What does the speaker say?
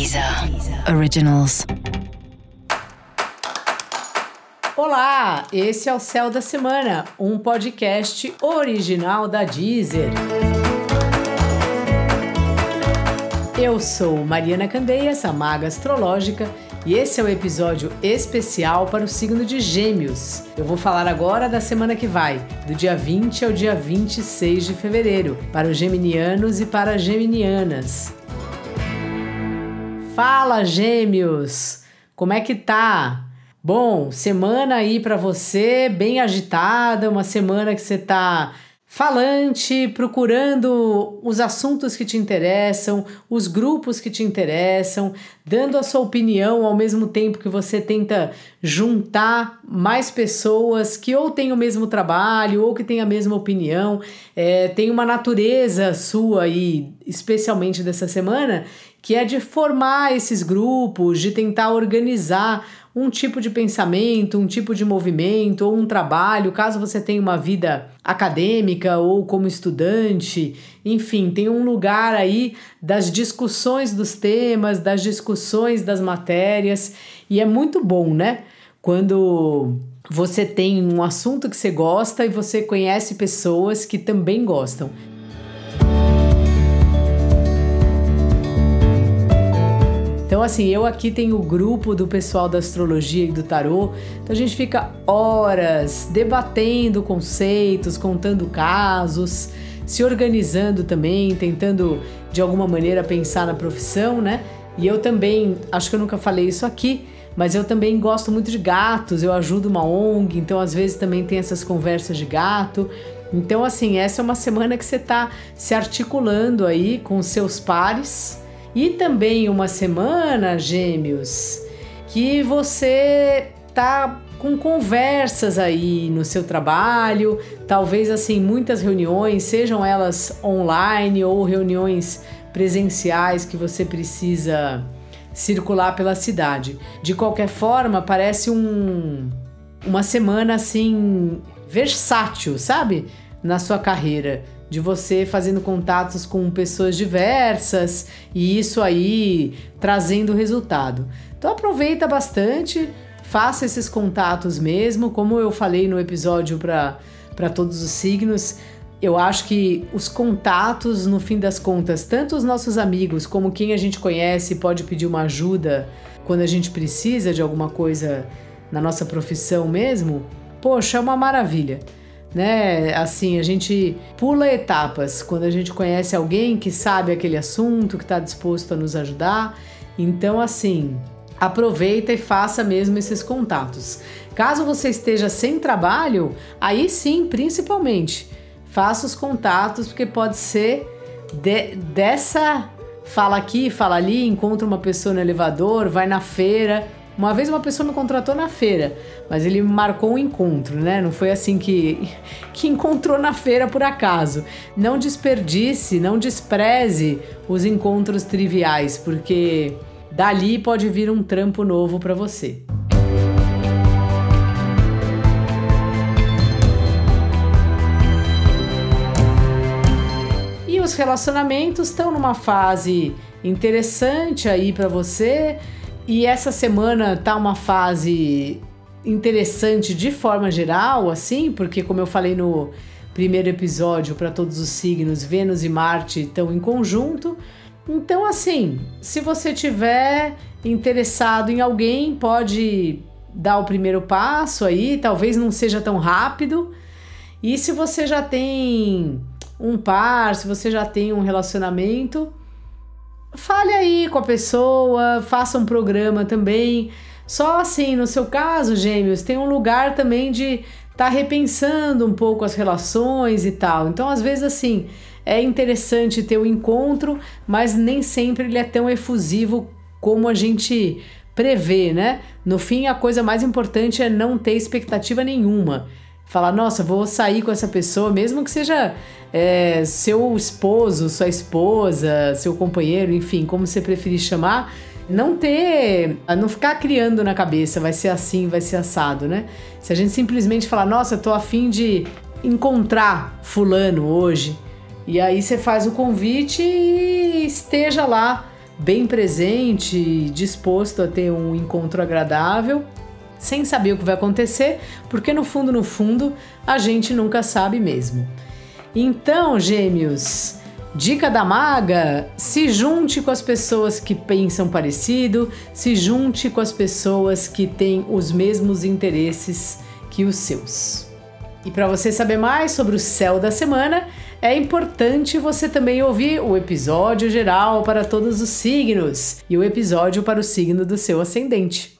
Deezer Originals. Olá, esse é o Céu da Semana, um podcast original da Deezer. Eu sou Mariana Candeias, a maga astrológica, e esse é o um episódio especial para o signo de Gêmeos. Eu vou falar agora da semana que vai, do dia 20 ao dia 26 de fevereiro, para os geminianos e para as geminianas. Fala, Gêmeos! Como é que tá? Bom, semana aí para você bem agitada, uma semana que você tá falante, procurando os assuntos que te interessam, os grupos que te interessam, dando a sua opinião ao mesmo tempo que você tenta juntar mais pessoas que ou têm o mesmo trabalho ou que têm a mesma opinião. É, tem uma natureza sua aí, especialmente dessa semana, que é de formar esses grupos, de tentar organizar um tipo de pensamento, um tipo de movimento ou um trabalho, caso você tenha uma vida acadêmica ou como estudante, enfim, tem um lugar aí das discussões dos temas, das discussões das matérias, e é muito bom, né? Quando você tem um assunto que você gosta e você conhece pessoas que também gostam. Então, assim, eu aqui tenho o grupo do pessoal da astrologia e do tarô, então a gente fica horas debatendo conceitos, contando casos, se organizando também, tentando de alguma maneira pensar na profissão, né? E eu também, acho que eu nunca falei isso aqui, mas eu também gosto muito de gatos, eu ajudo uma ONG, então às vezes também tem essas conversas de gato. Então, assim, essa é uma semana que você está se articulando aí com seus pares e também uma semana, gêmeos, que você tá com conversas aí no seu trabalho, talvez assim muitas reuniões, sejam elas online ou reuniões presenciais que você precisa circular pela cidade. De qualquer forma, parece um uma semana assim versátil, sabe? Na sua carreira de você fazendo contatos com pessoas diversas e isso aí trazendo resultado. Então aproveita bastante, faça esses contatos mesmo, como eu falei no episódio para todos os signos. Eu acho que os contatos, no fim das contas, tanto os nossos amigos como quem a gente conhece pode pedir uma ajuda quando a gente precisa de alguma coisa na nossa profissão mesmo, poxa, é uma maravilha né? Assim, a gente pula etapas quando a gente conhece alguém que sabe aquele assunto, que está disposto a nos ajudar. Então, assim, aproveita e faça mesmo esses contatos. Caso você esteja sem trabalho, aí sim, principalmente, faça os contatos, porque pode ser de, dessa fala aqui, fala ali, encontra uma pessoa no elevador, vai na feira uma vez uma pessoa me contratou na feira, mas ele marcou um encontro, né? Não foi assim que, que encontrou na feira por acaso. Não desperdice, não despreze os encontros triviais, porque dali pode vir um trampo novo para você. E os relacionamentos estão numa fase interessante aí para você e essa semana tá uma fase interessante de forma geral, assim, porque como eu falei no primeiro episódio para todos os signos, Vênus e Marte estão em conjunto. Então, assim, se você tiver interessado em alguém, pode dar o primeiro passo aí, talvez não seja tão rápido. E se você já tem um par, se você já tem um relacionamento, fale aí com a pessoa, faça um programa também. Só assim, no seu caso, gêmeos, tem um lugar também de estar tá repensando um pouco as relações e tal. Então, às vezes, assim, é interessante ter o um encontro, mas nem sempre ele é tão efusivo como a gente prevê, né? No fim, a coisa mais importante é não ter expectativa nenhuma falar, nossa, vou sair com essa pessoa, mesmo que seja é, seu esposo, sua esposa, seu companheiro, enfim, como você preferir chamar, não ter, não ficar criando na cabeça, vai ser assim, vai ser assado, né? Se a gente simplesmente falar, nossa, tô afim de encontrar fulano hoje, e aí você faz o convite e esteja lá bem presente, disposto a ter um encontro agradável, sem saber o que vai acontecer, porque no fundo, no fundo, a gente nunca sabe mesmo. Então, gêmeos, dica da maga: se junte com as pessoas que pensam parecido, se junte com as pessoas que têm os mesmos interesses que os seus. E para você saber mais sobre o céu da semana, é importante você também ouvir o episódio geral para todos os signos e o episódio para o signo do seu ascendente.